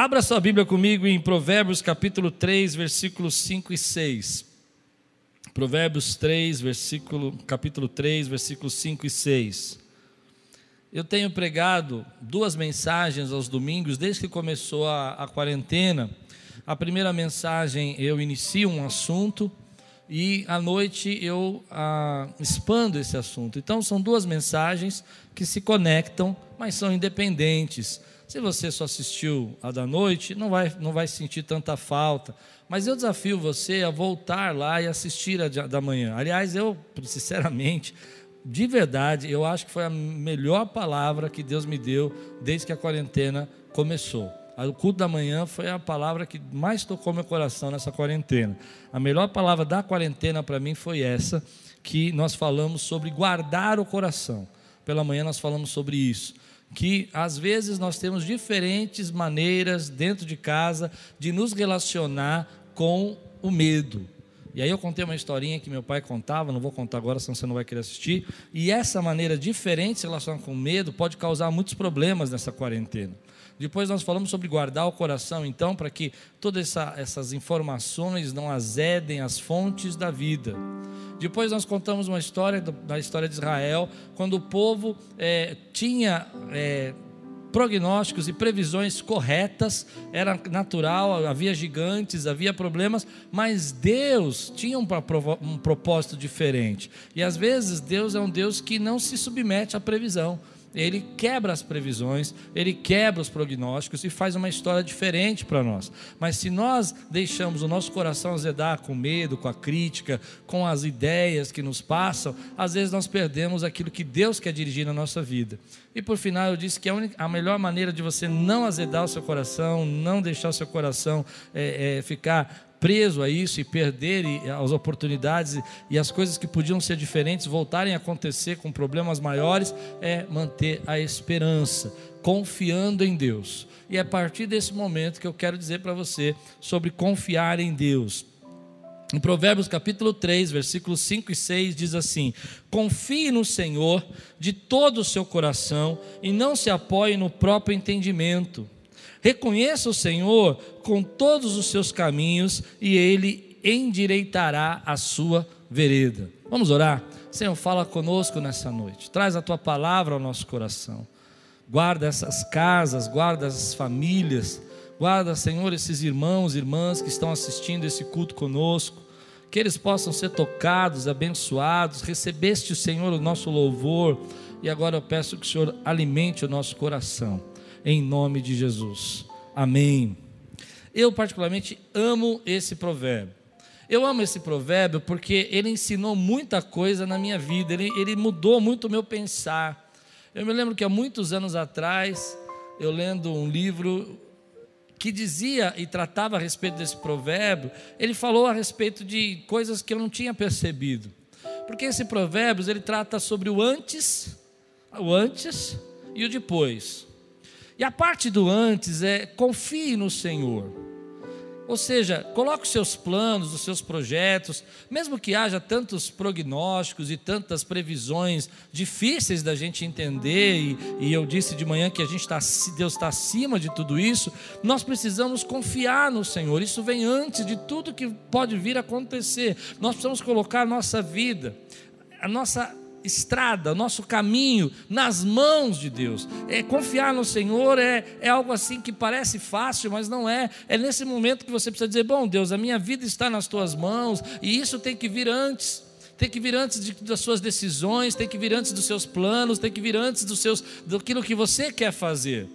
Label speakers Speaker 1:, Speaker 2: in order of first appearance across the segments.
Speaker 1: Abra sua Bíblia comigo em Provérbios capítulo 3, versículos 5 e 6. Provérbios 3, versículo, capítulo 3, versículos 5 e 6. Eu tenho pregado duas mensagens aos domingos desde que começou a, a quarentena. A primeira mensagem eu inicio um assunto e à noite eu ah, expando esse assunto. Então são duas mensagens que se conectam, mas são independentes. Se você só assistiu a da noite, não vai, não vai sentir tanta falta. Mas eu desafio você a voltar lá e assistir a da manhã. Aliás, eu, sinceramente, de verdade, eu acho que foi a melhor palavra que Deus me deu desde que a quarentena começou. O culto da manhã foi a palavra que mais tocou meu coração nessa quarentena. A melhor palavra da quarentena para mim foi essa, que nós falamos sobre guardar o coração. Pela manhã nós falamos sobre isso. Que às vezes nós temos diferentes maneiras dentro de casa de nos relacionar com o medo. E aí eu contei uma historinha que meu pai contava, não vou contar agora, senão você não vai querer assistir. E essa maneira diferente de se relacionar com medo pode causar muitos problemas nessa quarentena. Depois nós falamos sobre guardar o coração, então, para que todas essa, essas informações não azedem as fontes da vida. Depois nós contamos uma história da história de Israel, quando o povo é, tinha é, prognósticos e previsões corretas, era natural, havia gigantes, havia problemas, mas Deus tinha um, um propósito diferente. E às vezes Deus é um Deus que não se submete à previsão ele quebra as previsões, ele quebra os prognósticos e faz uma história diferente para nós. Mas se nós deixamos o nosso coração azedar com medo, com a crítica, com as ideias que nos passam, às vezes nós perdemos aquilo que Deus quer dirigir na nossa vida. E por final, eu disse que a, única, a melhor maneira de você não azedar o seu coração, não deixar o seu coração é, é, ficar preso a isso e perder as oportunidades e as coisas que podiam ser diferentes voltarem a acontecer com problemas maiores, é manter a esperança, confiando em Deus. E é a partir desse momento que eu quero dizer para você sobre confiar em Deus. Em Provérbios capítulo 3, versículos 5 e 6 diz assim: Confie no Senhor de todo o seu coração e não se apoie no próprio entendimento Reconheça o Senhor com todos os seus caminhos e ele endireitará a sua vereda. Vamos orar? Senhor, fala conosco nessa noite. Traz a tua palavra ao nosso coração. Guarda essas casas, guarda essas famílias. Guarda, Senhor, esses irmãos e irmãs que estão assistindo esse culto conosco. Que eles possam ser tocados, abençoados. Recebeste, Senhor, o nosso louvor. E agora eu peço que o Senhor alimente o nosso coração em nome de Jesus. Amém. Eu, particularmente, amo esse provérbio. Eu amo esse provérbio porque ele ensinou muita coisa na minha vida, ele, ele mudou muito o meu pensar. Eu me lembro que há muitos anos atrás, eu lendo um livro que dizia e tratava a respeito desse provérbio, ele falou a respeito de coisas que eu não tinha percebido. Porque esse provérbio ele trata sobre o antes, o antes e o depois. E a parte do antes é confie no Senhor. Ou seja, coloque os seus planos, os seus projetos, mesmo que haja tantos prognósticos e tantas previsões difíceis da gente entender, e, e eu disse de manhã que a gente está, Deus está acima de tudo isso, nós precisamos confiar no Senhor. Isso vem antes de tudo que pode vir a acontecer. Nós precisamos colocar a nossa vida, a nossa estrada, nosso caminho nas mãos de Deus. É confiar no Senhor é, é algo assim que parece fácil, mas não é. É nesse momento que você precisa dizer: Bom, Deus, a minha vida está nas tuas mãos, e isso tem que vir antes. Tem que vir antes de, das suas decisões, tem que vir antes dos seus planos, tem que vir antes dos seus, daquilo que você quer fazer.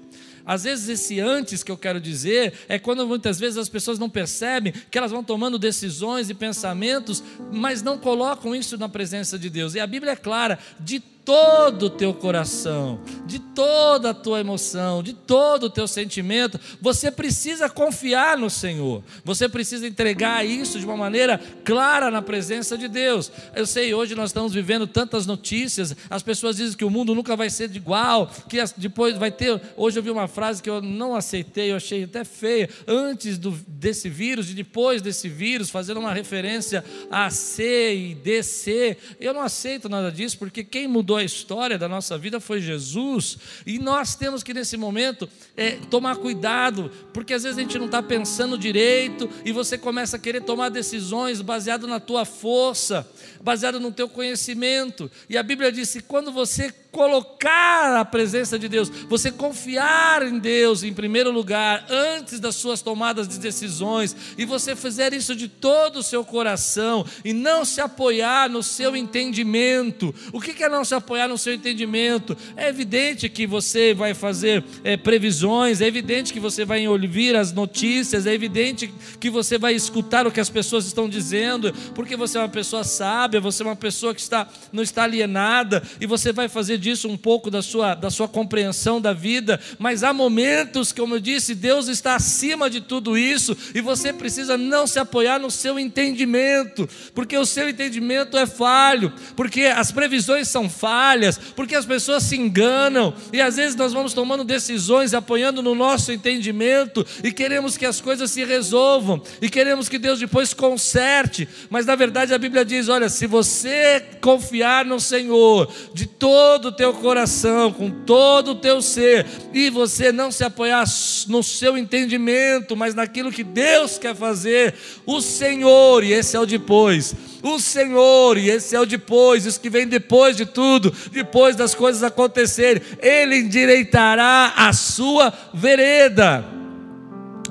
Speaker 1: Às vezes, esse antes que eu quero dizer é quando muitas vezes as pessoas não percebem que elas vão tomando decisões e pensamentos, mas não colocam isso na presença de Deus. E a Bíblia é clara: de todo o teu coração, de toda a tua emoção, de todo o teu sentimento, você precisa confiar no Senhor. Você precisa entregar isso de uma maneira clara na presença de Deus. Eu sei, hoje nós estamos vivendo tantas notícias, as pessoas dizem que o mundo nunca vai ser igual, que depois vai ter. Hoje eu vi uma frase que eu não aceitei, eu achei até feia, antes do, desse vírus e depois desse vírus, fazendo uma referência a C e DC. Eu não aceito nada disso, porque quem mudou mudou a história da nossa vida foi Jesus. E nós temos que, nesse momento, é, tomar cuidado, porque às vezes a gente não está pensando direito e você começa a querer tomar decisões baseado na tua força, baseado no teu conhecimento. E a Bíblia diz que quando você colocar a presença de Deus, você confiar em Deus em primeiro lugar, antes das suas tomadas de decisões, e você fizer isso de todo o seu coração, e não se apoiar no seu entendimento. O que é não se apoiar no seu entendimento? É evidente que você vai fazer é, previsões, é evidente que você vai ouvir as notícias, é evidente que você vai escutar o que as pessoas estão dizendo, porque você é uma pessoa sábia, você é uma pessoa que está, não está alienada, e você vai fazer disso um pouco da sua, da sua compreensão da vida, mas há momentos, como eu disse, Deus está acima de tudo isso e você precisa não se apoiar no seu entendimento, porque o seu entendimento é falho, porque as previsões são falhas, porque as pessoas se enganam e às vezes nós vamos tomando decisões apoiando no nosso entendimento e queremos que as coisas se resolvam e queremos que Deus depois conserte, mas na verdade a Bíblia diz: olha, se você confiar no Senhor de todo teu coração, com todo o teu ser, e você não se apoiar no seu entendimento, mas naquilo que Deus quer fazer, o Senhor, e esse é o depois, o Senhor, e esse é o depois, isso que vem depois de tudo, depois das coisas acontecerem, Ele endireitará a sua vereda.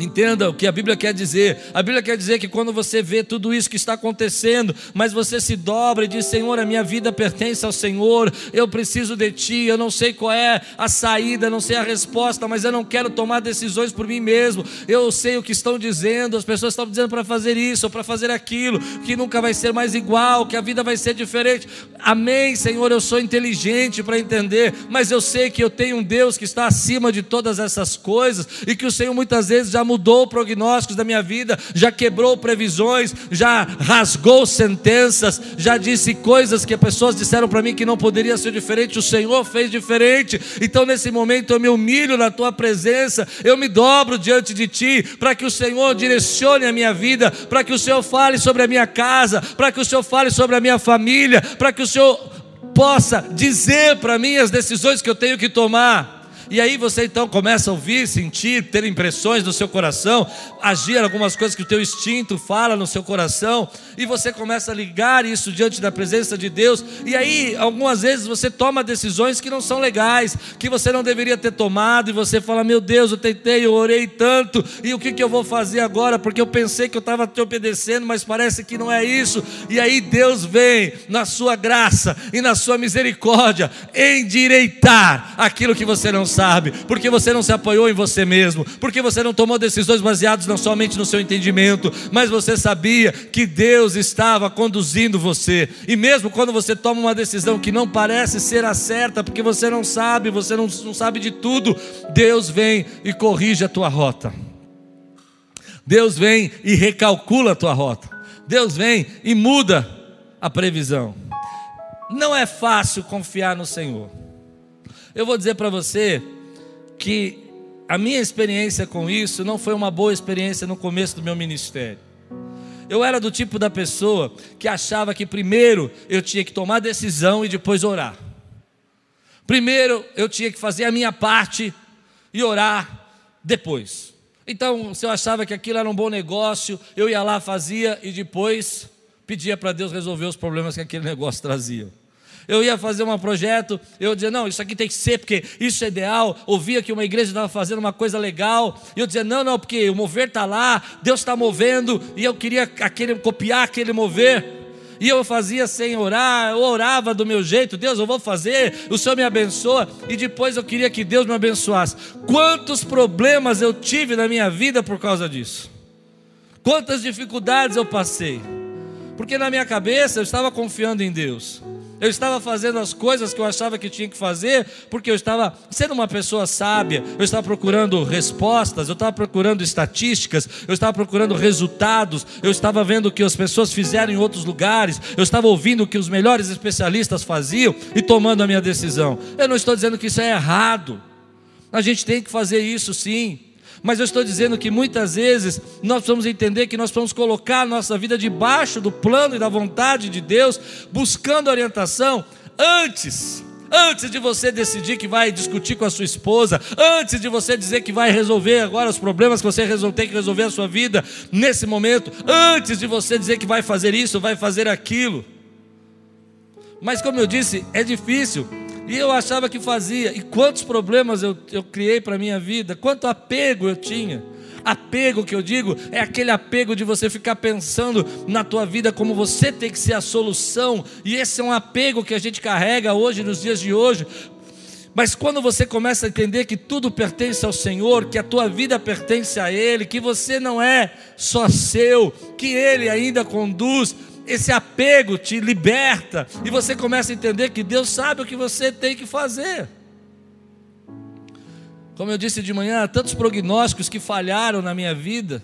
Speaker 1: Entenda o que a Bíblia quer dizer. A Bíblia quer dizer que quando você vê tudo isso que está acontecendo, mas você se dobra e diz: Senhor, a minha vida pertence ao Senhor, eu preciso de Ti, eu não sei qual é a saída, não sei a resposta, mas eu não quero tomar decisões por mim mesmo. Eu sei o que estão dizendo, as pessoas estão dizendo para fazer isso ou para fazer aquilo, que nunca vai ser mais igual, que a vida vai ser diferente. Amém, Senhor, eu sou inteligente para entender, mas eu sei que eu tenho um Deus que está acima de todas essas coisas e que o Senhor muitas vezes já mudou prognósticos da minha vida, já quebrou previsões, já rasgou sentenças, já disse coisas que pessoas disseram para mim que não poderia ser diferente, o Senhor fez diferente. Então, nesse momento, eu me humilho na tua presença, eu me dobro diante de ti, para que o Senhor direcione a minha vida, para que o Senhor fale sobre a minha casa, para que o Senhor fale sobre a minha família, para que o Senhor possa dizer para mim as decisões que eu tenho que tomar. E aí você então começa a ouvir, sentir, ter impressões no seu coração, agir algumas coisas que o teu instinto fala no seu coração, e você começa a ligar isso diante da presença de Deus. E aí, algumas vezes você toma decisões que não são legais, que você não deveria ter tomado, e você fala: "Meu Deus, eu tentei, eu orei tanto, e o que que eu vou fazer agora? Porque eu pensei que eu estava te obedecendo, mas parece que não é isso". E aí Deus vem na sua graça e na sua misericórdia endireitar aquilo que você não sabe sabe, porque você não se apoiou em você mesmo, porque você não tomou decisões baseadas não somente no seu entendimento, mas você sabia que Deus estava conduzindo você. E mesmo quando você toma uma decisão que não parece ser a certa, porque você não sabe, você não, não sabe de tudo, Deus vem e corrige a tua rota. Deus vem e recalcula a tua rota. Deus vem e muda a previsão. Não é fácil confiar no Senhor. Eu vou dizer para você que a minha experiência com isso não foi uma boa experiência no começo do meu ministério. Eu era do tipo da pessoa que achava que primeiro eu tinha que tomar decisão e depois orar. Primeiro eu tinha que fazer a minha parte e orar depois. Então, se eu achava que aquilo era um bom negócio, eu ia lá, fazia e depois pedia para Deus resolver os problemas que aquele negócio trazia. Eu ia fazer um projeto, eu dizia, não, isso aqui tem que ser, porque isso é ideal. Ouvia que uma igreja estava fazendo uma coisa legal, e eu dizia, não, não, porque o mover está lá, Deus está movendo, e eu queria aquele, copiar aquele mover. E eu fazia sem orar, eu orava do meu jeito, Deus, eu vou fazer, o Senhor me abençoa, e depois eu queria que Deus me abençoasse. Quantos problemas eu tive na minha vida por causa disso? Quantas dificuldades eu passei? Porque na minha cabeça eu estava confiando em Deus. Eu estava fazendo as coisas que eu achava que tinha que fazer, porque eu estava sendo uma pessoa sábia, eu estava procurando respostas, eu estava procurando estatísticas, eu estava procurando resultados, eu estava vendo o que as pessoas fizeram em outros lugares, eu estava ouvindo o que os melhores especialistas faziam e tomando a minha decisão. Eu não estou dizendo que isso é errado. A gente tem que fazer isso sim. Mas eu estou dizendo que muitas vezes nós precisamos entender que nós vamos colocar a nossa vida debaixo do plano e da vontade de Deus, buscando orientação antes Antes de você decidir que vai discutir com a sua esposa, antes de você dizer que vai resolver agora os problemas que você tem que resolver a sua vida nesse momento, antes de você dizer que vai fazer isso, vai fazer aquilo. Mas como eu disse, é difícil. E eu achava que fazia. E quantos problemas eu, eu criei para a minha vida, quanto apego eu tinha. Apego que eu digo é aquele apego de você ficar pensando na tua vida como você tem que ser a solução, e esse é um apego que a gente carrega hoje nos dias de hoje. Mas quando você começa a entender que tudo pertence ao Senhor, que a tua vida pertence a Ele, que você não é só seu, que Ele ainda conduz, esse apego te liberta e você começa a entender que Deus sabe o que você tem que fazer. Como eu disse de manhã, tantos prognósticos que falharam na minha vida.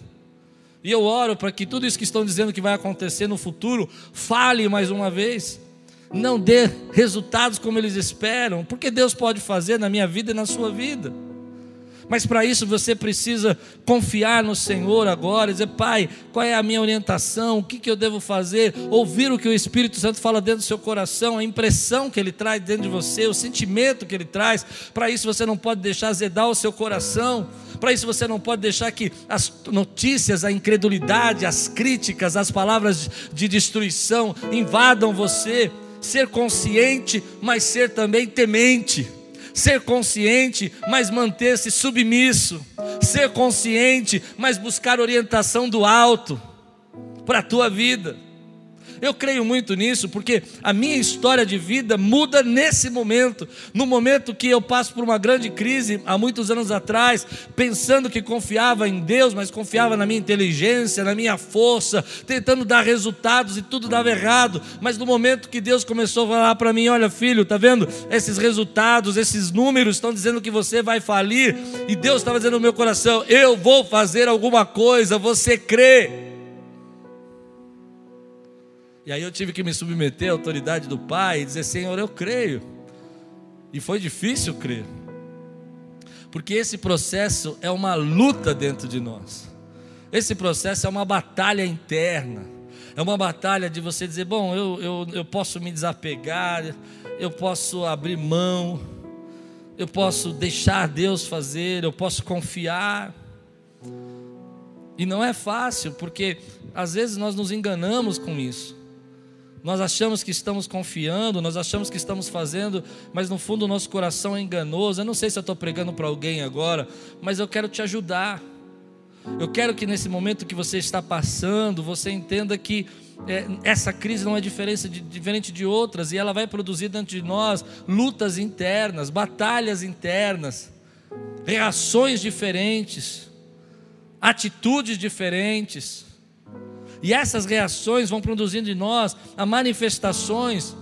Speaker 1: E eu oro para que tudo isso que estão dizendo que vai acontecer no futuro fale mais uma vez. Não dê resultados como eles esperam, porque Deus pode fazer na minha vida e na sua vida. Mas para isso você precisa confiar no Senhor agora, dizer, Pai, qual é a minha orientação, o que, que eu devo fazer, ouvir o que o Espírito Santo fala dentro do seu coração, a impressão que ele traz dentro de você, o sentimento que ele traz. Para isso você não pode deixar azedar o seu coração. Para isso você não pode deixar que as notícias, a incredulidade, as críticas, as palavras de destruição invadam você. Ser consciente, mas ser também temente ser consciente, mas manter-se submisso, ser consciente, mas buscar orientação do alto para a tua vida. Eu creio muito nisso, porque a minha história de vida muda nesse momento. No momento que eu passo por uma grande crise, há muitos anos atrás, pensando que confiava em Deus, mas confiava na minha inteligência, na minha força, tentando dar resultados e tudo dava errado. Mas no momento que Deus começou a falar para mim: Olha, filho, tá vendo? Esses resultados, esses números estão dizendo que você vai falir, e Deus estava dizendo no meu coração: Eu vou fazer alguma coisa, você crê. E aí eu tive que me submeter à autoridade do Pai e dizer: Senhor, eu creio. E foi difícil crer, porque esse processo é uma luta dentro de nós, esse processo é uma batalha interna, é uma batalha de você dizer: bom, eu, eu, eu posso me desapegar, eu posso abrir mão, eu posso deixar Deus fazer, eu posso confiar. E não é fácil, porque às vezes nós nos enganamos com isso. Nós achamos que estamos confiando, nós achamos que estamos fazendo, mas no fundo o nosso coração é enganoso. Eu não sei se eu estou pregando para alguém agora, mas eu quero te ajudar. Eu quero que nesse momento que você está passando, você entenda que é, essa crise não é diferente de, diferente de outras e ela vai produzir dentro de nós lutas internas, batalhas internas, reações diferentes, atitudes diferentes. E essas reações vão produzindo em nós a manifestações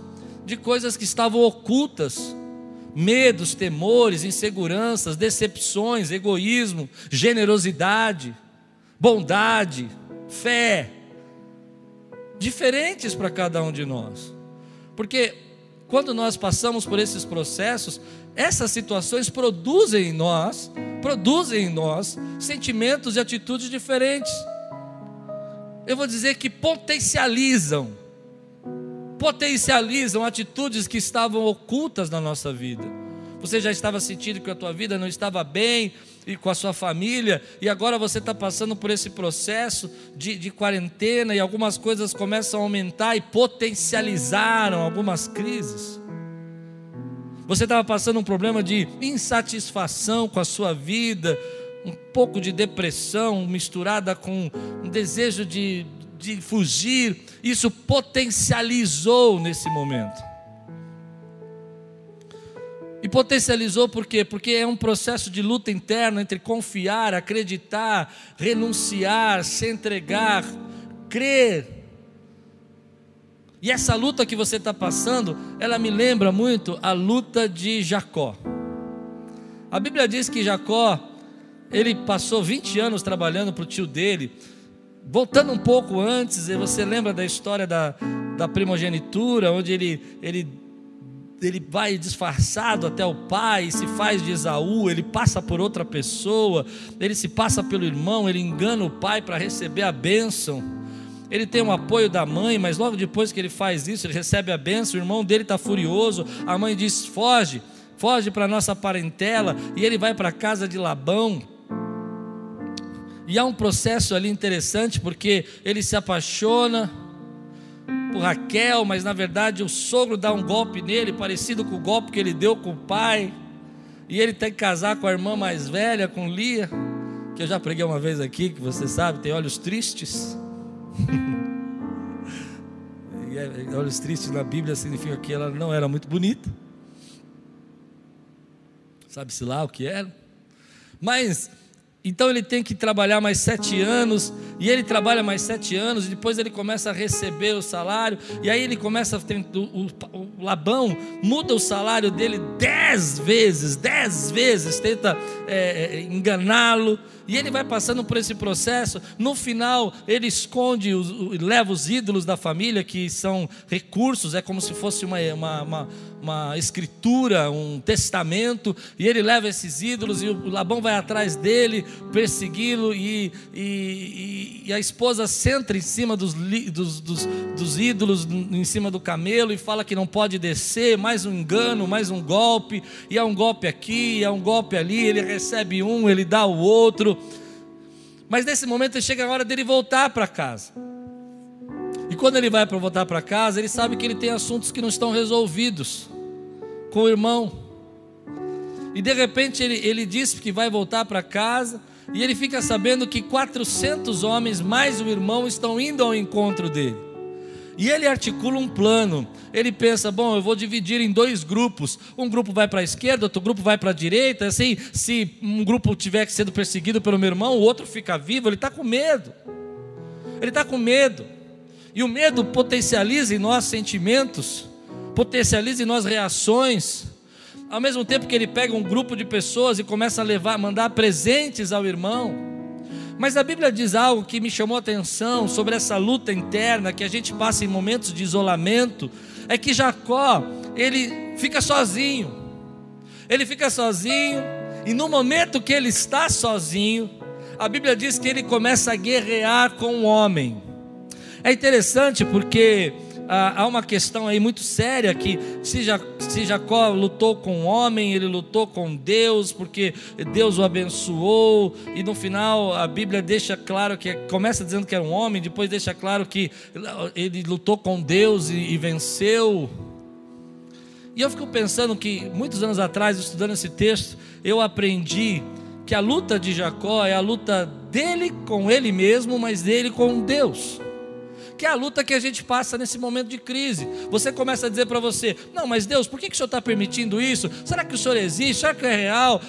Speaker 1: de coisas que estavam ocultas, medos, temores, inseguranças, decepções, egoísmo, generosidade, bondade, fé, diferentes para cada um de nós. Porque quando nós passamos por esses processos, essas situações produzem em nós, produzem em nós sentimentos e atitudes diferentes eu vou dizer que potencializam, potencializam atitudes que estavam ocultas na nossa vida. Você já estava sentindo que a tua vida não estava bem e com a sua família, e agora você está passando por esse processo de, de quarentena e algumas coisas começam a aumentar e potencializaram algumas crises. Você estava passando um problema de insatisfação com a sua vida, um pouco de depressão misturada com um desejo de, de fugir, isso potencializou nesse momento. E potencializou por quê? Porque é um processo de luta interna entre confiar, acreditar, renunciar, se entregar, crer. E essa luta que você está passando, ela me lembra muito a luta de Jacó. A Bíblia diz que Jacó, ele passou 20 anos trabalhando para o tio dele. Voltando um pouco antes, você lembra da história da, da primogenitura, onde ele, ele, ele vai disfarçado até o pai, se faz de Esaú, ele passa por outra pessoa, ele se passa pelo irmão, ele engana o pai para receber a bênção. ele tem o apoio da mãe, mas logo depois que ele faz isso, ele recebe a benção, o irmão dele está furioso, a mãe diz: foge, foge para nossa parentela, e ele vai para a casa de Labão. E há um processo ali interessante, porque ele se apaixona por Raquel, mas na verdade o sogro dá um golpe nele, parecido com o golpe que ele deu com o pai, e ele tem que casar com a irmã mais velha, com Lia, que eu já preguei uma vez aqui, que você sabe, tem olhos tristes. É, olhos tristes na Bíblia significa que ela não era muito bonita. Sabe-se lá o que era. Mas então ele tem que trabalhar mais sete anos, e ele trabalha mais sete anos, e depois ele começa a receber o salário, e aí ele começa a ter, o, o, o Labão muda o salário dele dez vezes, dez vezes, tenta é, é enganá-lo, e ele vai passando por esse processo. No final, ele esconde, os, leva os ídolos da família, que são recursos, é como se fosse uma, uma, uma, uma escritura, um testamento, e ele leva esses ídolos, e o Labão vai atrás dele, persegui-lo, e, e, e, a esposa senta em cima dos, dos, dos, dos ídolos, em cima do camelo, e fala que não pode descer, mais um engano, mais um golpe, e há um golpe aqui, e há um golpe ali, ele recebe um, ele dá o outro. Mas nesse momento chega a hora dele voltar para casa. E quando ele vai para voltar para casa, ele sabe que ele tem assuntos que não estão resolvidos com o irmão. E de repente ele, ele diz que vai voltar para casa. E ele fica sabendo que 400 homens, mais o irmão, estão indo ao encontro dele. E ele articula um plano. Ele pensa: bom, eu vou dividir em dois grupos. Um grupo vai para a esquerda, outro grupo vai para a direita. Assim, se um grupo tiver sendo perseguido pelo meu irmão, o outro fica vivo. Ele está com medo. Ele está com medo. E o medo potencializa em nós sentimentos, potencializa em nós reações. Ao mesmo tempo que ele pega um grupo de pessoas e começa a levar, mandar presentes ao irmão. Mas a Bíblia diz algo que me chamou a atenção sobre essa luta interna que a gente passa em momentos de isolamento, é que Jacó, ele fica sozinho. Ele fica sozinho, e no momento que ele está sozinho, a Bíblia diz que ele começa a guerrear com o homem. É interessante porque ah, há uma questão aí muito séria que se, se Jacó lutou com o homem, ele lutou com Deus, porque Deus o abençoou, e no final a Bíblia deixa claro que começa dizendo que era um homem, depois deixa claro que ele lutou com Deus e, e venceu. E eu fico pensando que muitos anos atrás, estudando esse texto, eu aprendi que a luta de Jacó é a luta dele com ele mesmo, mas dele com Deus que é a luta que a gente passa nesse momento de crise. Você começa a dizer para você: Não, mas Deus, por que, que o Senhor está permitindo isso? Será que o Senhor existe? Será que é real?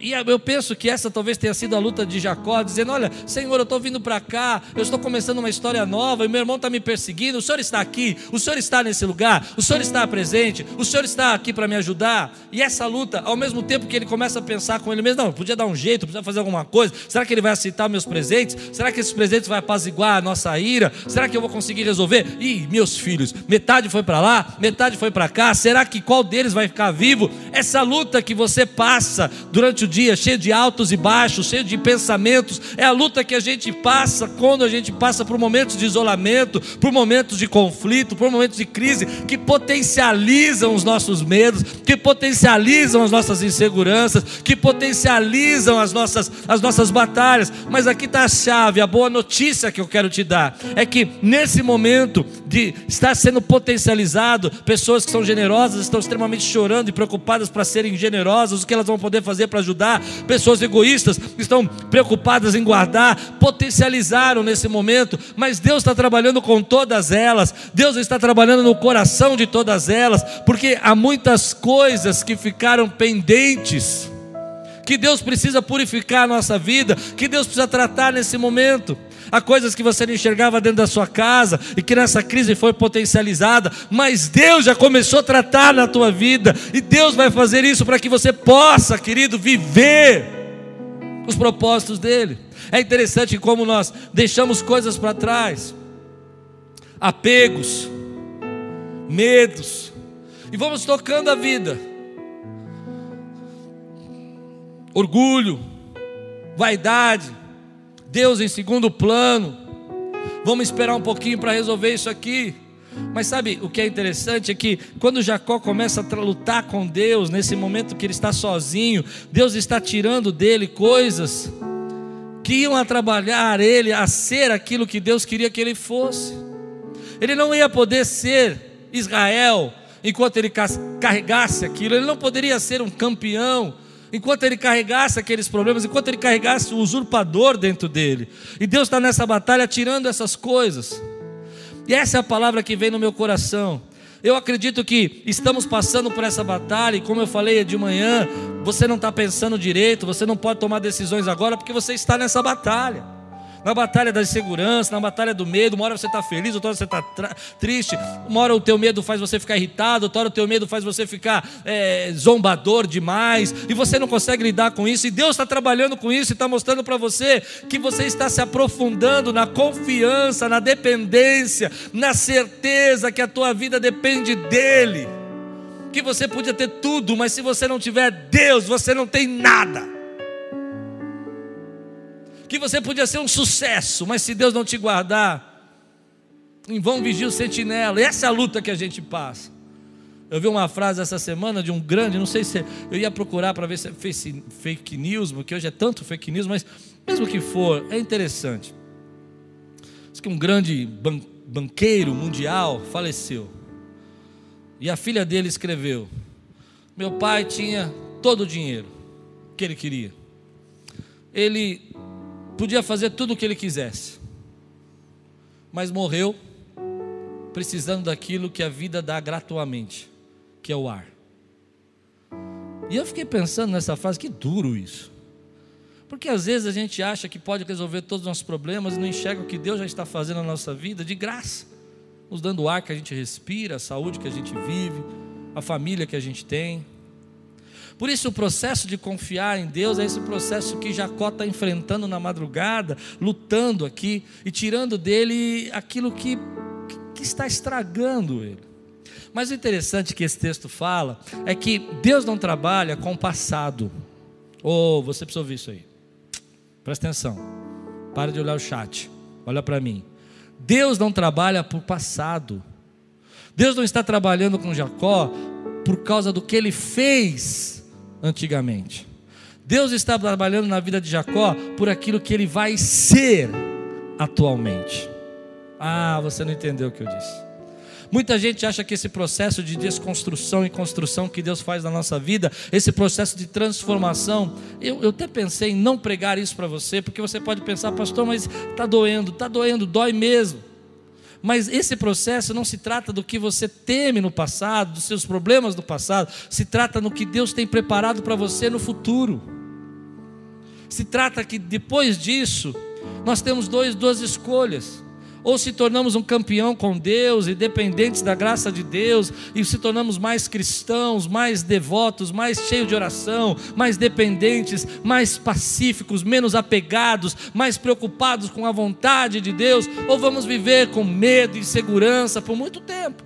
Speaker 1: E eu penso que essa talvez tenha sido a luta de Jacó, dizendo: Olha, Senhor, eu estou vindo para cá, eu estou começando uma história nova, e meu irmão está me perseguindo. O Senhor está aqui, o Senhor está nesse lugar, o Senhor está presente, o Senhor está aqui para me ajudar. E essa luta, ao mesmo tempo que ele começa a pensar com ele mesmo: Não, podia dar um jeito, podia fazer alguma coisa. Será que ele vai aceitar meus presentes? Será que esses presentes vão apaziguar a nossa ira? Será que eu vou conseguir resolver? Ih, meus filhos, metade foi para lá, metade foi para cá. Será que qual deles vai ficar vivo? Essa luta que você passa durante o dia, cheio de altos e baixos, cheio de pensamentos, é a luta que a gente passa quando a gente passa por momentos de isolamento, por momentos de conflito, por momentos de crise que potencializam os nossos medos, que potencializam as nossas inseguranças, que potencializam as nossas, as nossas batalhas. Mas aqui está a chave, a boa notícia que eu quero te dar é que nesse momento momento de estar sendo potencializado, pessoas que são generosas estão extremamente chorando e preocupadas para serem generosas, o que elas vão poder fazer para ajudar, pessoas egoístas estão preocupadas em guardar, potencializaram nesse momento, mas Deus está trabalhando com todas elas, Deus está trabalhando no coração de todas elas, porque há muitas coisas que ficaram pendentes que Deus precisa purificar a nossa vida, que Deus precisa tratar nesse momento. Há coisas que você não enxergava dentro da sua casa e que nessa crise foi potencializada, mas Deus já começou a tratar na tua vida e Deus vai fazer isso para que você possa, querido, viver os propósitos dele. É interessante como nós deixamos coisas para trás, apegos, medos, e vamos tocando a vida. Orgulho, vaidade, Deus em segundo plano. Vamos esperar um pouquinho para resolver isso aqui. Mas sabe o que é interessante é que quando Jacó começa a lutar com Deus, nesse momento que ele está sozinho, Deus está tirando dele coisas que iam a trabalhar ele a ser aquilo que Deus queria que ele fosse. Ele não ia poder ser Israel enquanto ele carregasse aquilo, ele não poderia ser um campeão enquanto ele carregasse aqueles problemas, enquanto ele carregasse o usurpador dentro dele. E Deus está nessa batalha tirando essas coisas. E essa é a palavra que vem no meu coração. Eu acredito que estamos passando por essa batalha, e como eu falei de manhã, você não está pensando direito, você não pode tomar decisões agora, porque você está nessa batalha na batalha da insegurança, na batalha do medo. Uma hora você está feliz, outra hora você está triste. Uma hora o teu medo faz você ficar irritado, outra hora o teu medo faz você ficar é, zombador demais. E você não consegue lidar com isso. E Deus está trabalhando com isso e está mostrando para você que você está se aprofundando na confiança, na dependência, na certeza que a tua vida depende dEle. Que você podia ter tudo, mas se você não tiver Deus, você não tem nada que você podia ser um sucesso, mas se Deus não te guardar, em vão vigia o sentinela. Essa é a luta que a gente passa. Eu vi uma frase essa semana de um grande, não sei se eu ia procurar para ver se é fake news, porque hoje é tanto fake news, mas mesmo que for, é interessante. Diz que um grande ban banqueiro mundial faleceu. E a filha dele escreveu: Meu pai tinha todo o dinheiro que ele queria. Ele podia fazer tudo o que ele quisesse, mas morreu precisando daquilo que a vida dá gratuitamente, que é o ar. E eu fiquei pensando nessa frase, que duro isso. Porque às vezes a gente acha que pode resolver todos os nossos problemas e não enxerga o que Deus já está fazendo na nossa vida de graça, nos dando o ar que a gente respira, a saúde que a gente vive, a família que a gente tem. Por isso, o processo de confiar em Deus é esse processo que Jacó está enfrentando na madrugada, lutando aqui e tirando dele aquilo que, que está estragando ele. Mas o interessante que esse texto fala é que Deus não trabalha com o passado. Oh, você precisa ouvir isso aí. Presta atenção. Para de olhar o chat. Olha para mim. Deus não trabalha por passado. Deus não está trabalhando com Jacó por causa do que ele fez antigamente. Deus está trabalhando na vida de Jacó por aquilo que ele vai ser atualmente. Ah, você não entendeu o que eu disse. Muita gente acha que esse processo de desconstrução e construção que Deus faz na nossa vida, esse processo de transformação, eu, eu até pensei em não pregar isso para você, porque você pode pensar, pastor, mas está doendo, está doendo, dói mesmo. Mas esse processo não se trata do que você teme no passado, dos seus problemas do passado, se trata no que Deus tem preparado para você no futuro. Se trata que depois disso, nós temos dois, duas escolhas ou se tornamos um campeão com Deus e dependentes da graça de Deus, e se tornamos mais cristãos, mais devotos, mais cheios de oração, mais dependentes, mais pacíficos, menos apegados, mais preocupados com a vontade de Deus, ou vamos viver com medo e insegurança por muito tempo.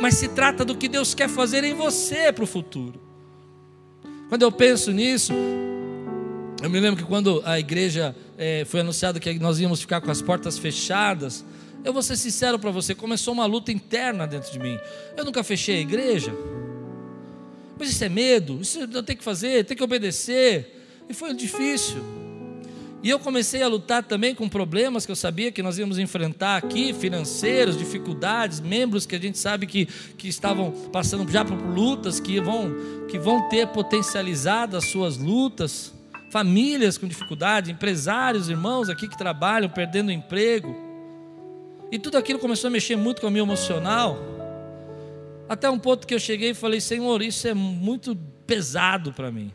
Speaker 1: Mas se trata do que Deus quer fazer em você para o futuro. Quando eu penso nisso, eu me lembro que quando a igreja é, foi anunciado que nós íamos ficar com as portas fechadas, eu vou ser sincero para você, começou uma luta interna dentro de mim. Eu nunca fechei a igreja. Mas isso é medo, isso eu tenho que fazer, tenho que obedecer. E foi difícil. E eu comecei a lutar também com problemas que eu sabia que nós íamos enfrentar aqui, financeiros, dificuldades, membros que a gente sabe que, que estavam passando já por lutas, que vão, que vão ter potencializado as suas lutas famílias com dificuldade, empresários, irmãos aqui que trabalham, perdendo emprego. E tudo aquilo começou a mexer muito com o meu emocional. Até um ponto que eu cheguei e falei: Senhor, isso é muito pesado para mim.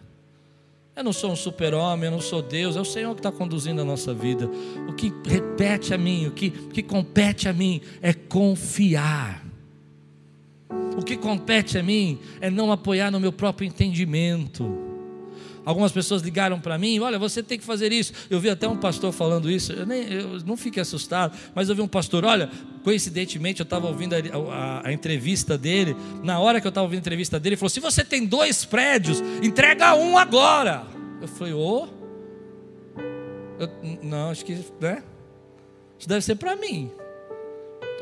Speaker 1: Eu não sou um super-homem, eu não sou Deus, é o Senhor que está conduzindo a nossa vida. O que repete a mim, o que, o que compete a mim é confiar. O que compete a mim é não apoiar no meu próprio entendimento Algumas pessoas ligaram para mim, olha, você tem que fazer isso. Eu vi até um pastor falando isso, eu, nem, eu não fiquei assustado, mas eu vi um pastor, olha, coincidentemente eu estava ouvindo a, a, a, entrevista dele, na hora que eu estava ouvindo a entrevista dele, ele falou: se você tem dois prédios, entrega um agora. Eu falei, ô. Oh. não, acho que, né? Isso deve ser para mim.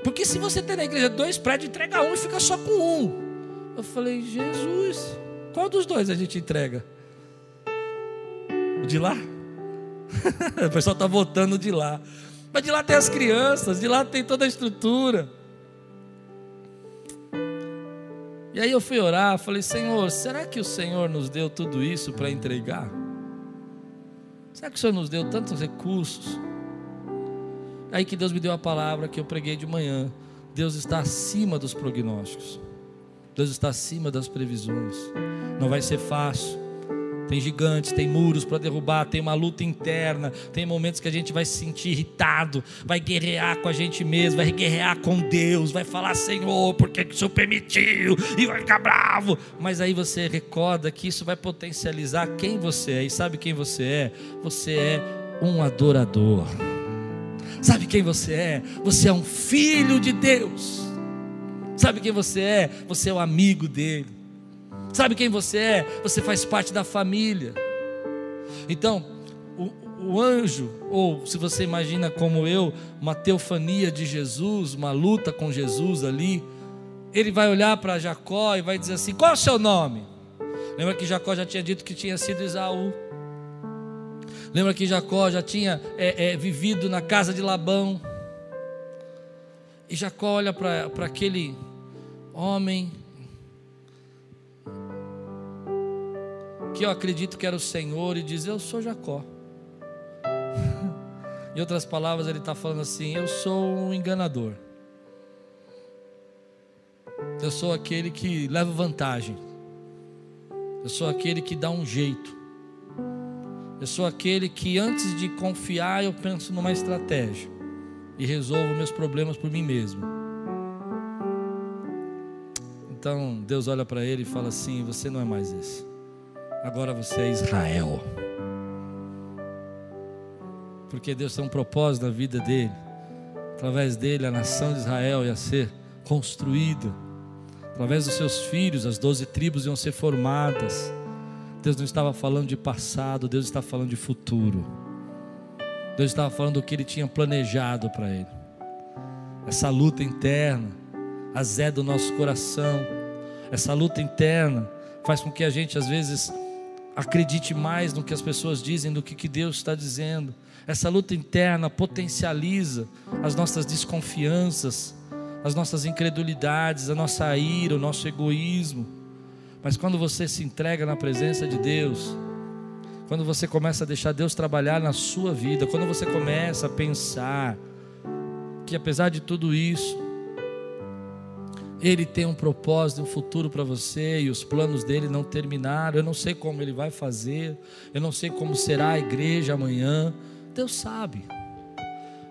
Speaker 1: Porque se você tem na igreja dois prédios, entrega um e fica só com um. Eu falei, Jesus, qual dos dois a gente entrega? De lá? o pessoal está votando de lá. Mas de lá tem as crianças, de lá tem toda a estrutura. E aí eu fui orar, falei, Senhor, será que o Senhor nos deu tudo isso para entregar? Será que o Senhor nos deu tantos recursos? Aí que Deus me deu a palavra que eu preguei de manhã. Deus está acima dos prognósticos. Deus está acima das previsões. Não vai ser fácil. Tem gigantes, tem muros para derrubar, tem uma luta interna, tem momentos que a gente vai se sentir irritado, vai guerrear com a gente mesmo, vai guerrear com Deus, vai falar, Senhor, por que, que o Senhor permitiu? E vai ficar bravo. Mas aí você recorda que isso vai potencializar quem você é. E sabe quem você é? Você é um adorador. Sabe quem você é? Você é um filho de Deus. Sabe quem você é? Você é o amigo dele. Sabe quem você é? Você faz parte da família. Então, o, o anjo, ou se você imagina como eu, uma teofania de Jesus, uma luta com Jesus ali, ele vai olhar para Jacó e vai dizer assim: Qual é o seu nome? Lembra que Jacó já tinha dito que tinha sido Esaú. Lembra que Jacó já tinha é, é, vivido na casa de Labão. E Jacó olha para aquele homem que eu acredito que era o Senhor e diz: Eu sou Jacó. em outras palavras, ele está falando assim: Eu sou um enganador. Eu sou aquele que leva vantagem. Eu sou aquele que dá um jeito. Eu sou aquele que antes de confiar, eu penso numa estratégia e resolvo meus problemas por mim mesmo. Então Deus olha para ele e fala assim: Você não é mais esse. Agora você é Israel. Porque Deus tem um propósito na vida dele. Através dele, a nação de Israel ia ser construída. Através dos seus filhos, as doze tribos iam ser formadas. Deus não estava falando de passado, Deus está falando de futuro. Deus estava falando do que ele tinha planejado para ele. Essa luta interna, a Zé do nosso coração, essa luta interna faz com que a gente às vezes acredite mais no que as pessoas dizem do que, que Deus está dizendo. Essa luta interna potencializa as nossas desconfianças, as nossas incredulidades, a nossa ira, o nosso egoísmo. Mas quando você se entrega na presença de Deus, quando você começa a deixar Deus trabalhar na sua vida, quando você começa a pensar que apesar de tudo isso, ele tem um propósito, um futuro para você e os planos dele não terminaram. Eu não sei como ele vai fazer, eu não sei como será a igreja amanhã. Deus sabe.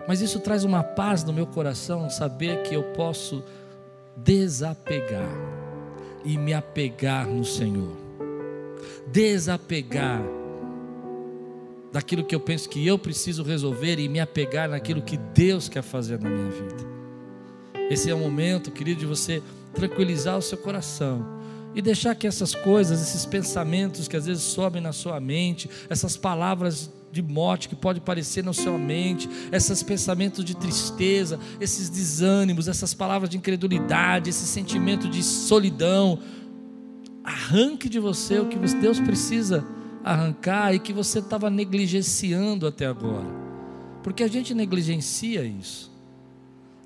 Speaker 1: Mas isso traz uma paz no meu coração, saber que eu posso desapegar e me apegar no Senhor. Desapegar daquilo que eu penso que eu preciso resolver e me apegar naquilo que Deus quer fazer na minha vida. Esse é o momento, querido, de você tranquilizar o seu coração e deixar que essas coisas, esses pensamentos que às vezes sobem na sua mente, essas palavras de morte que pode parecer na sua mente, esses pensamentos de tristeza, esses desânimos, essas palavras de incredulidade, esse sentimento de solidão, arranque de você o que Deus precisa arrancar e que você estava negligenciando até agora, porque a gente negligencia isso.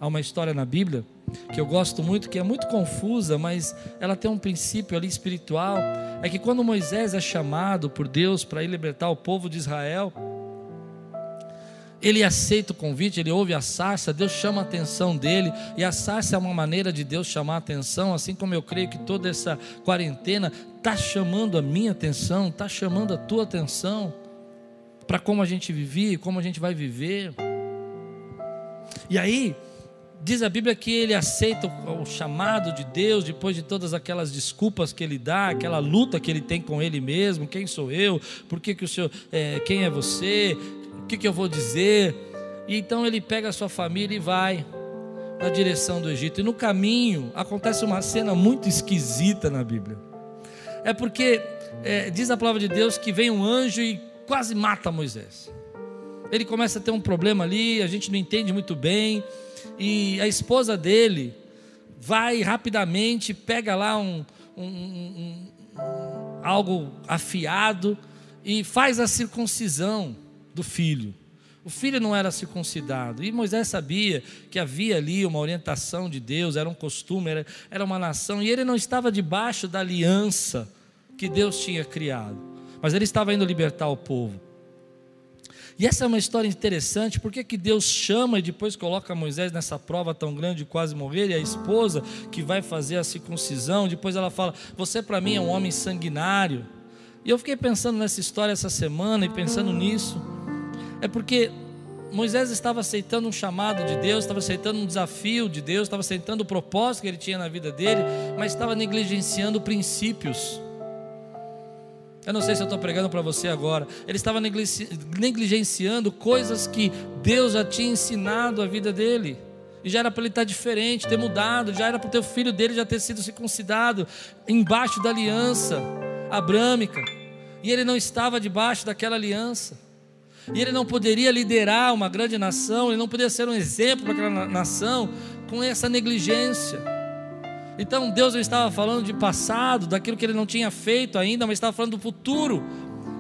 Speaker 1: Há uma história na Bíblia que eu gosto muito, que é muito confusa, mas ela tem um princípio ali espiritual. É que quando Moisés é chamado por Deus para ir libertar o povo de Israel, ele aceita o convite, ele ouve a sarça, Deus chama a atenção dele, e a sarça é uma maneira de Deus chamar a atenção, assim como eu creio que toda essa quarentena está chamando a minha atenção, está chamando a tua atenção, para como a gente vivia, como a gente vai viver. E aí, Diz a Bíblia que ele aceita o chamado de Deus depois de todas aquelas desculpas que ele dá, aquela luta que ele tem com ele mesmo. Quem sou eu? Por que, que o senhor? É, quem é você? O que, que eu vou dizer? E então ele pega a sua família e vai na direção do Egito. E no caminho acontece uma cena muito esquisita na Bíblia. É porque é, diz a palavra de Deus que vem um anjo e quase mata Moisés. ele começa a ter um problema ali, a gente não entende muito bem, e a esposa dele vai rapidamente, pega lá um, um, um, um algo afiado e faz a circuncisão do filho. O filho não era circuncidado. E Moisés sabia que havia ali uma orientação de Deus, era um costume, era, era uma nação. E ele não estava debaixo da aliança que Deus tinha criado. Mas ele estava indo libertar o povo. E essa é uma história interessante, porque que Deus chama e depois coloca Moisés nessa prova tão grande de quase morrer, e a esposa que vai fazer a circuncisão, depois ela fala: Você para mim é um homem sanguinário. E eu fiquei pensando nessa história essa semana e pensando nisso. É porque Moisés estava aceitando um chamado de Deus, estava aceitando um desafio de Deus, estava aceitando o propósito que ele tinha na vida dele, mas estava negligenciando princípios. Eu não sei se eu estou pregando para você agora. Ele estava negligenciando coisas que Deus já tinha ensinado a vida dele. E já era para ele estar diferente, ter mudado, já era para o teu filho dele já ter sido circuncidado embaixo da aliança abrâmica. E ele não estava debaixo daquela aliança. E ele não poderia liderar uma grande nação, ele não poderia ser um exemplo para aquela nação com essa negligência. Então Deus não estava falando de passado, daquilo que ele não tinha feito ainda, mas estava falando do futuro,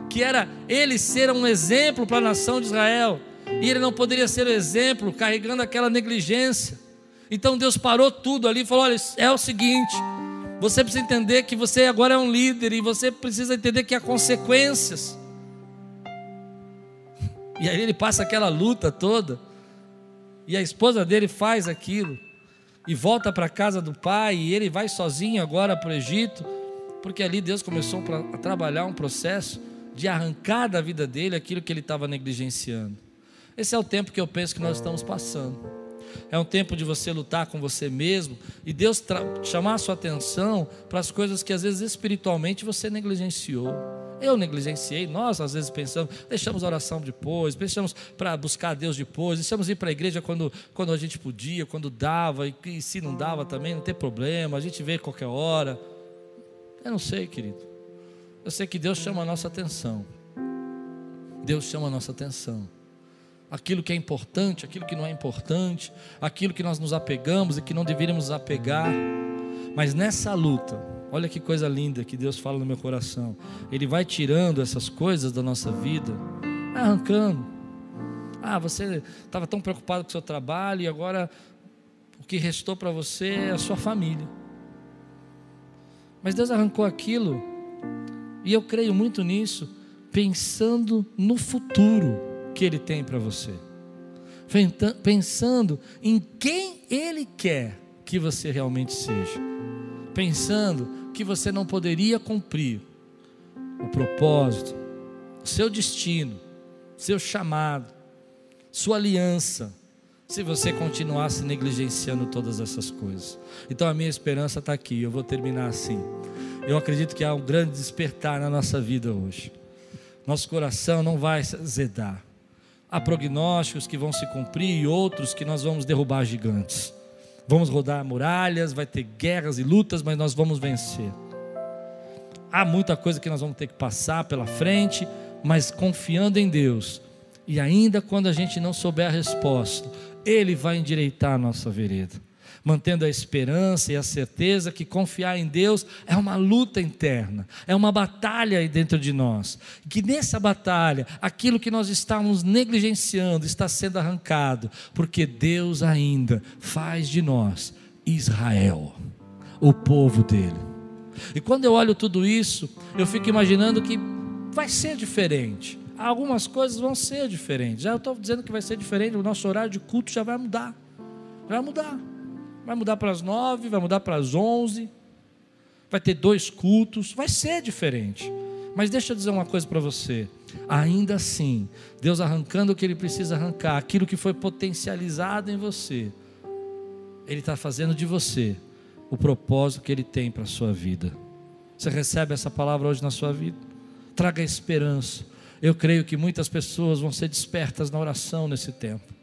Speaker 1: que era ele ser um exemplo para a nação de Israel. E ele não poderia ser o exemplo carregando aquela negligência. Então Deus parou tudo ali e falou: olha, é o seguinte, você precisa entender que você agora é um líder e você precisa entender que há consequências. E aí ele passa aquela luta toda, e a esposa dele faz aquilo e volta para a casa do pai, e ele vai sozinho agora para o Egito, porque ali Deus começou a trabalhar um processo de arrancar da vida dele aquilo que ele estava negligenciando. Esse é o tempo que eu penso que nós estamos passando. É um tempo de você lutar com você mesmo e Deus chamar a sua atenção para as coisas que às vezes espiritualmente você negligenciou. Eu negligenciei, nós às vezes pensamos, deixamos a oração depois, deixamos para buscar Deus depois, deixamos ir para a igreja quando, quando a gente podia, quando dava, e, e se não dava também, não tem problema, a gente vê qualquer hora. Eu não sei, querido. Eu sei que Deus chama a nossa atenção. Deus chama a nossa atenção. Aquilo que é importante, aquilo que não é importante, aquilo que nós nos apegamos e que não deveríamos apegar. Mas nessa luta, Olha que coisa linda que Deus fala no meu coração. Ele vai tirando essas coisas da nossa vida, arrancando. Ah, você estava tão preocupado com o seu trabalho e agora o que restou para você é a sua família. Mas Deus arrancou aquilo, e eu creio muito nisso, pensando no futuro que Ele tem para você, pensando em quem Ele quer que você realmente seja, pensando que você não poderia cumprir o propósito, seu destino, seu chamado, sua aliança, se você continuasse negligenciando todas essas coisas. Então a minha esperança está aqui, eu vou terminar assim. Eu acredito que há um grande despertar na nossa vida hoje. Nosso coração não vai se azedar. Há prognósticos que vão se cumprir e outros que nós vamos derrubar gigantes. Vamos rodar muralhas, vai ter guerras e lutas, mas nós vamos vencer. Há muita coisa que nós vamos ter que passar pela frente, mas confiando em Deus. E ainda quando a gente não souber a resposta, Ele vai endireitar a nossa vereda. Mantendo a esperança e a certeza que confiar em Deus é uma luta interna, é uma batalha aí dentro de nós. Que nessa batalha, aquilo que nós estamos negligenciando está sendo arrancado, porque Deus ainda faz de nós Israel, o povo dele. E quando eu olho tudo isso, eu fico imaginando que vai ser diferente. Algumas coisas vão ser diferentes. Já estou dizendo que vai ser diferente, o nosso horário de culto já vai mudar. Vai mudar. Vai mudar para as nove, vai mudar para as onze. Vai ter dois cultos. Vai ser diferente. Mas deixa eu dizer uma coisa para você. Ainda assim, Deus arrancando o que Ele precisa arrancar, aquilo que foi potencializado em você, Ele está fazendo de você o propósito que Ele tem para a sua vida. Você recebe essa palavra hoje na sua vida? Traga esperança. Eu creio que muitas pessoas vão ser despertas na oração nesse tempo.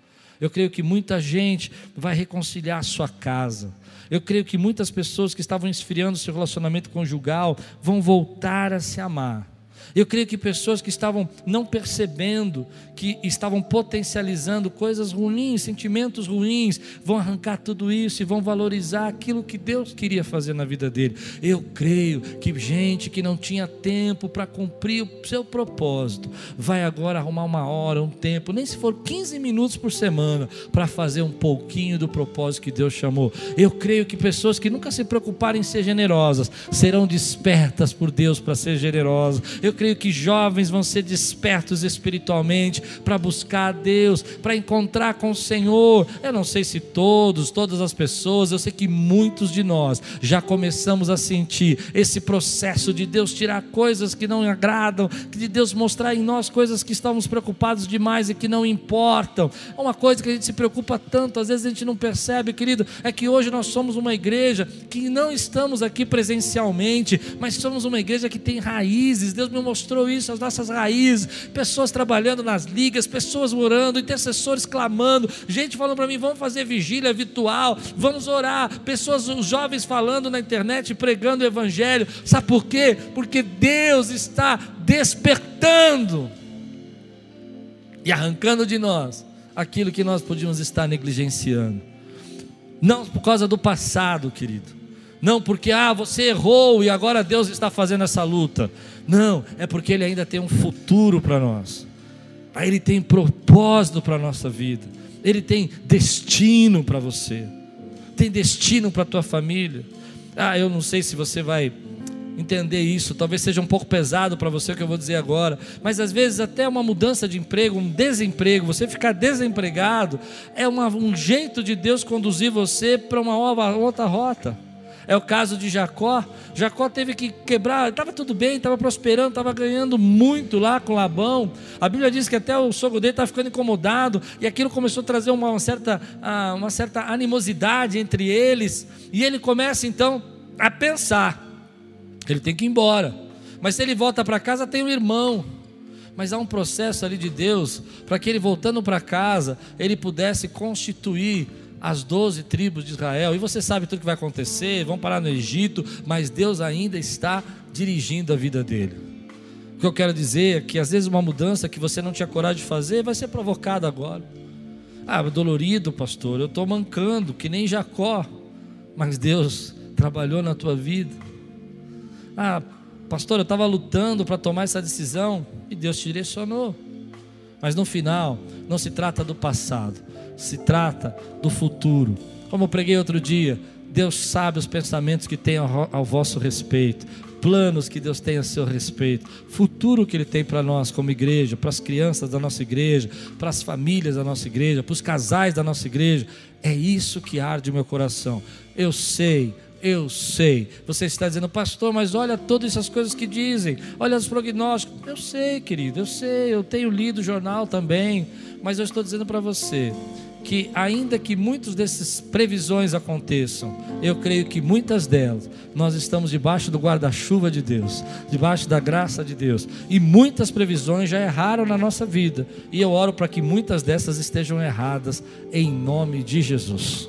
Speaker 1: Eu creio que muita gente vai reconciliar a sua casa. Eu creio que muitas pessoas que estavam esfriando seu relacionamento conjugal vão voltar a se amar. Eu creio que pessoas que estavam não percebendo, que estavam potencializando coisas ruins, sentimentos ruins, vão arrancar tudo isso e vão valorizar aquilo que Deus queria fazer na vida dele. Eu creio que gente que não tinha tempo para cumprir o seu propósito, vai agora arrumar uma hora, um tempo, nem se for 15 minutos por semana, para fazer um pouquinho do propósito que Deus chamou. Eu creio que pessoas que nunca se preocuparem em ser generosas serão despertas por Deus para ser generosas. Eu creio que jovens vão ser despertos espiritualmente para buscar a Deus, para encontrar com o Senhor. Eu não sei se todos, todas as pessoas, eu sei que muitos de nós já começamos a sentir esse processo de Deus tirar coisas que não agradam, de Deus mostrar em nós coisas que estamos preocupados demais e que não importam. Uma coisa que a gente se preocupa tanto, às vezes a gente não percebe, querido, é que hoje nós somos uma igreja que não estamos aqui presencialmente, mas somos uma igreja que tem raízes. Deus me mostrou isso, as nossas raízes, pessoas trabalhando nas ligas, pessoas orando, intercessores clamando, gente falando para mim: vamos fazer vigília virtual, vamos orar, pessoas, os jovens falando na internet, pregando o evangelho. Sabe por quê? Porque Deus está despertando e arrancando de nós aquilo que nós podíamos estar negligenciando. Não por causa do passado, querido não porque, ah, você errou e agora Deus está fazendo essa luta. Não, é porque Ele ainda tem um futuro para nós. Ele tem propósito para a nossa vida. Ele tem destino para você. Tem destino para a tua família. Ah, eu não sei se você vai entender isso. Talvez seja um pouco pesado para você o que eu vou dizer agora, mas às vezes até uma mudança de emprego, um desemprego, você ficar desempregado, é uma, um jeito de Deus conduzir você para uma outra rota. É o caso de Jacó. Jacó teve que quebrar, estava tudo bem, estava prosperando, estava ganhando muito lá com Labão. A Bíblia diz que até o sogro dele estava ficando incomodado, e aquilo começou a trazer uma, certa, ah, uma certa animosidade entre eles. E ele começa então a pensar: ele tem que ir embora. Mas se ele volta para casa, tem um irmão mas há um processo ali de Deus para que ele voltando para casa, ele pudesse constituir as doze tribos de Israel, e você sabe tudo que vai acontecer, vão parar no Egito, mas Deus ainda está dirigindo a vida dele. O que eu quero dizer é que às vezes uma mudança que você não tinha coragem de fazer vai ser provocada agora. Ah, dolorido, pastor, eu estou mancando, que nem Jacó, mas Deus trabalhou na tua vida. Ah, pastor, eu estava lutando para tomar essa decisão e Deus te direcionou. Mas no final, não se trata do passado, se trata do futuro. Como eu preguei outro dia, Deus sabe os pensamentos que tem ao, ao vosso respeito, planos que Deus tem a seu respeito, futuro que Ele tem para nós como igreja, para as crianças da nossa igreja, para as famílias da nossa igreja, para os casais da nossa igreja. É isso que arde o meu coração. Eu sei eu sei. Você está dizendo, pastor, mas olha todas essas coisas que dizem, olha os prognósticos. Eu sei, querido, eu sei, eu tenho lido o jornal também, mas eu estou dizendo para você que ainda que muitas dessas previsões aconteçam, eu creio que muitas delas nós estamos debaixo do guarda-chuva de Deus, debaixo da graça de Deus, e muitas previsões já erraram na nossa vida, e eu oro para que muitas dessas estejam erradas em nome de Jesus.